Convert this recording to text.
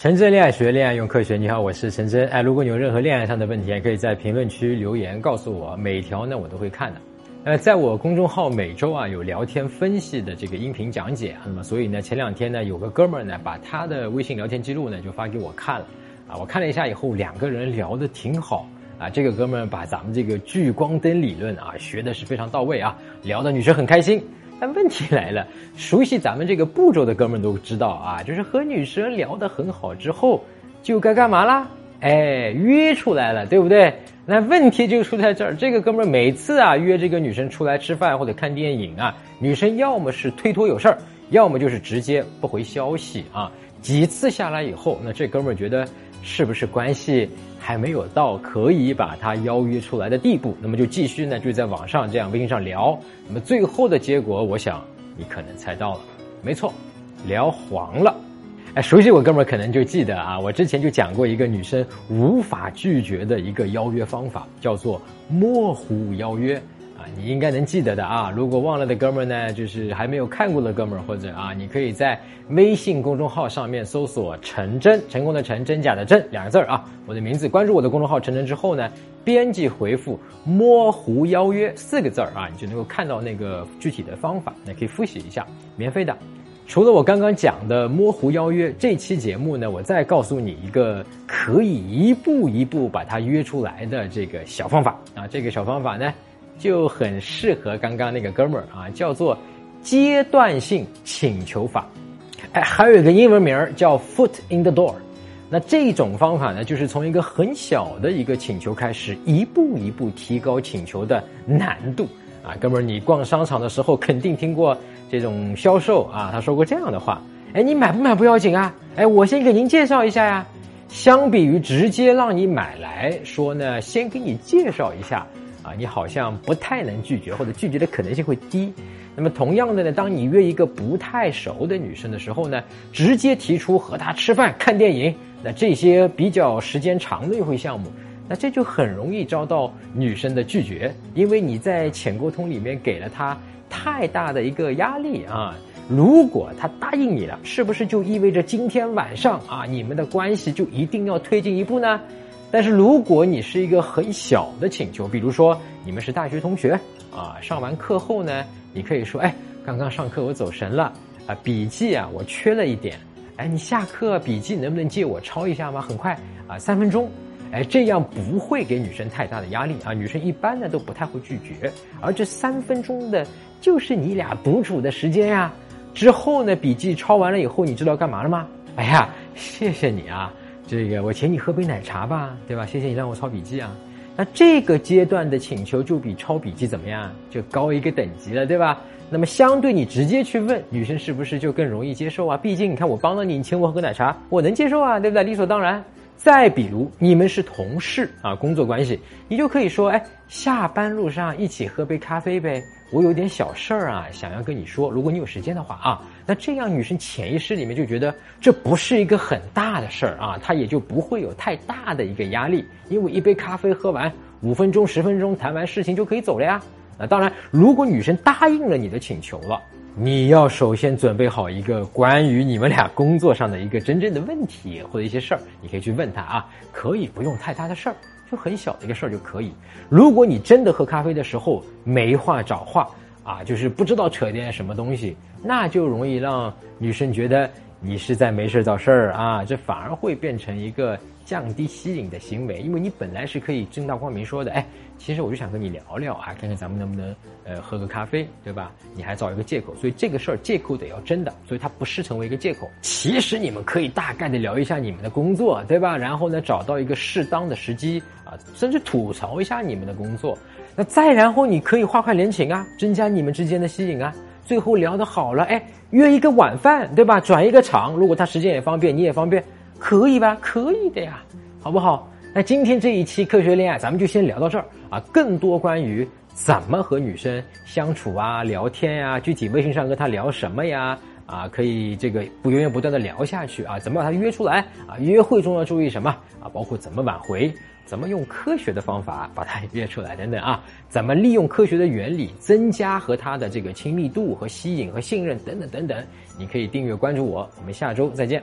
陈真恋爱学，恋爱用科学。你好，我是陈真。哎，如果你有任何恋爱上的问题，也可以在评论区留言告诉我，每条呢我都会看的。呃，在我公众号每周啊有聊天分析的这个音频讲解，那么所以呢前两天呢有个哥们儿呢把他的微信聊天记录呢就发给我看了，啊，我看了一下以后，两个人聊得挺好啊。这个哥们儿把咱们这个聚光灯理论啊学的是非常到位啊，聊的女生很开心。但问题来了，熟悉咱们这个步骤的哥们都知道啊，就是和女生聊得很好之后，就该干嘛啦？哎，约出来了，对不对？那问题就出在这儿，这个哥们每次啊约这个女生出来吃饭或者看电影啊，女生要么是推脱有事儿，要么就是直接不回消息啊。几次下来以后，那这哥们觉得是不是关系？还没有到可以把他邀约出来的地步，那么就继续呢，就在网上这样微信上聊。那么最后的结果，我想你可能猜到了，没错，聊黄了。哎，熟悉我哥们儿可能就记得啊，我之前就讲过一个女生无法拒绝的一个邀约方法，叫做模糊邀约。啊，你应该能记得的啊！如果忘了的哥们儿呢，就是还没有看过的哥们儿，或者啊，你可以在微信公众号上面搜索“陈真”，成功的陈，真假的真两个字儿啊，我的名字。关注我的公众号“陈真”之后呢，编辑回复“模糊邀约”四个字儿啊，你就能够看到那个具体的方法，那可以复习一下，免费的。除了我刚刚讲的模糊邀约，这期节目呢，我再告诉你一个可以一步一步把它约出来的这个小方法啊，这个小方法呢。就很适合刚刚那个哥们儿啊，叫做阶段性请求法，哎，还有一个英文名儿叫 Foot in the Door。那这种方法呢，就是从一个很小的一个请求开始，一步一步提高请求的难度啊。哥们儿，你逛商场的时候肯定听过这种销售啊，他说过这样的话：哎，你买不买不要紧啊，哎，我先给您介绍一下呀。相比于直接让你买来说呢，先给你介绍一下。你好像不太能拒绝，或者拒绝的可能性会低。那么同样的呢，当你约一个不太熟的女生的时候呢，直接提出和她吃饭、看电影，那这些比较时间长的约会项目，那这就很容易遭到女生的拒绝，因为你在浅沟通里面给了她太大的一个压力啊。如果她答应你了，是不是就意味着今天晚上啊，你们的关系就一定要推进一步呢？但是如果你是一个很小的请求，比如说你们是大学同学啊，上完课后呢，你可以说，哎，刚刚上课我走神了啊，笔记啊我缺了一点，哎，你下课笔记能不能借我抄一下吗？很快啊，三分钟，哎，这样不会给女生太大的压力啊，女生一般呢都不太会拒绝，而这三分钟的就是你俩独处的时间呀。之后呢，笔记抄完了以后，你知道干嘛了吗？哎呀，谢谢你啊。这个我请你喝杯奶茶吧，对吧？谢谢你让我抄笔记啊。那这个阶段的请求就比抄笔记怎么样？就高一个等级了，对吧？那么相对你直接去问女生是不是就更容易接受啊？毕竟你看我帮了你，你请我喝个奶茶，我能接受啊，对不对？理所当然。再比如你们是同事啊，工作关系，你就可以说，哎，下班路上一起喝杯咖啡呗。我有点小事儿啊，想要跟你说，如果你有时间的话啊，那这样女生潜意识里面就觉得这不是一个很大的事儿啊，她也就不会有太大的一个压力，因为一杯咖啡喝完，五分钟十分钟谈完事情就可以走了呀。那当然，如果女生答应了你的请求了，你要首先准备好一个关于你们俩工作上的一个真正的问题或者一些事儿，你可以去问他啊，可以不用太大的事儿。就很小的一个事儿就可以。如果你真的喝咖啡的时候没话找话啊，就是不知道扯点什么东西，那就容易让女生觉得你是在没事找事儿啊，这反而会变成一个。降低吸引的行为，因为你本来是可以正大光明说的，哎，其实我就想跟你聊聊啊，看看咱们能不能呃喝个咖啡，对吧？你还找一个借口，所以这个事儿借口得要真的，所以它不是成为一个借口。其实你们可以大概的聊一下你们的工作，对吧？然后呢，找到一个适当的时机啊，甚至吐槽一下你们的工作。那再然后你可以划快联情啊，增加你们之间的吸引啊。最后聊得好了，哎，约一个晚饭，对吧？转一个场，如果他时间也方便，你也方便。可以吧？可以的呀，好不好？那今天这一期科学恋爱，咱们就先聊到这儿啊。更多关于怎么和女生相处啊、聊天呀，具体微信上跟她聊什么呀，啊，可以这个不源源不断的聊下去啊。怎么把他约出来啊？约会中要注意什么啊？包括怎么挽回，怎么用科学的方法把他 约出来等等啊？怎么利用科学的原理增加和他的这个亲密度和吸引和信任等等等等？你可以订阅关注我，我们下周再见。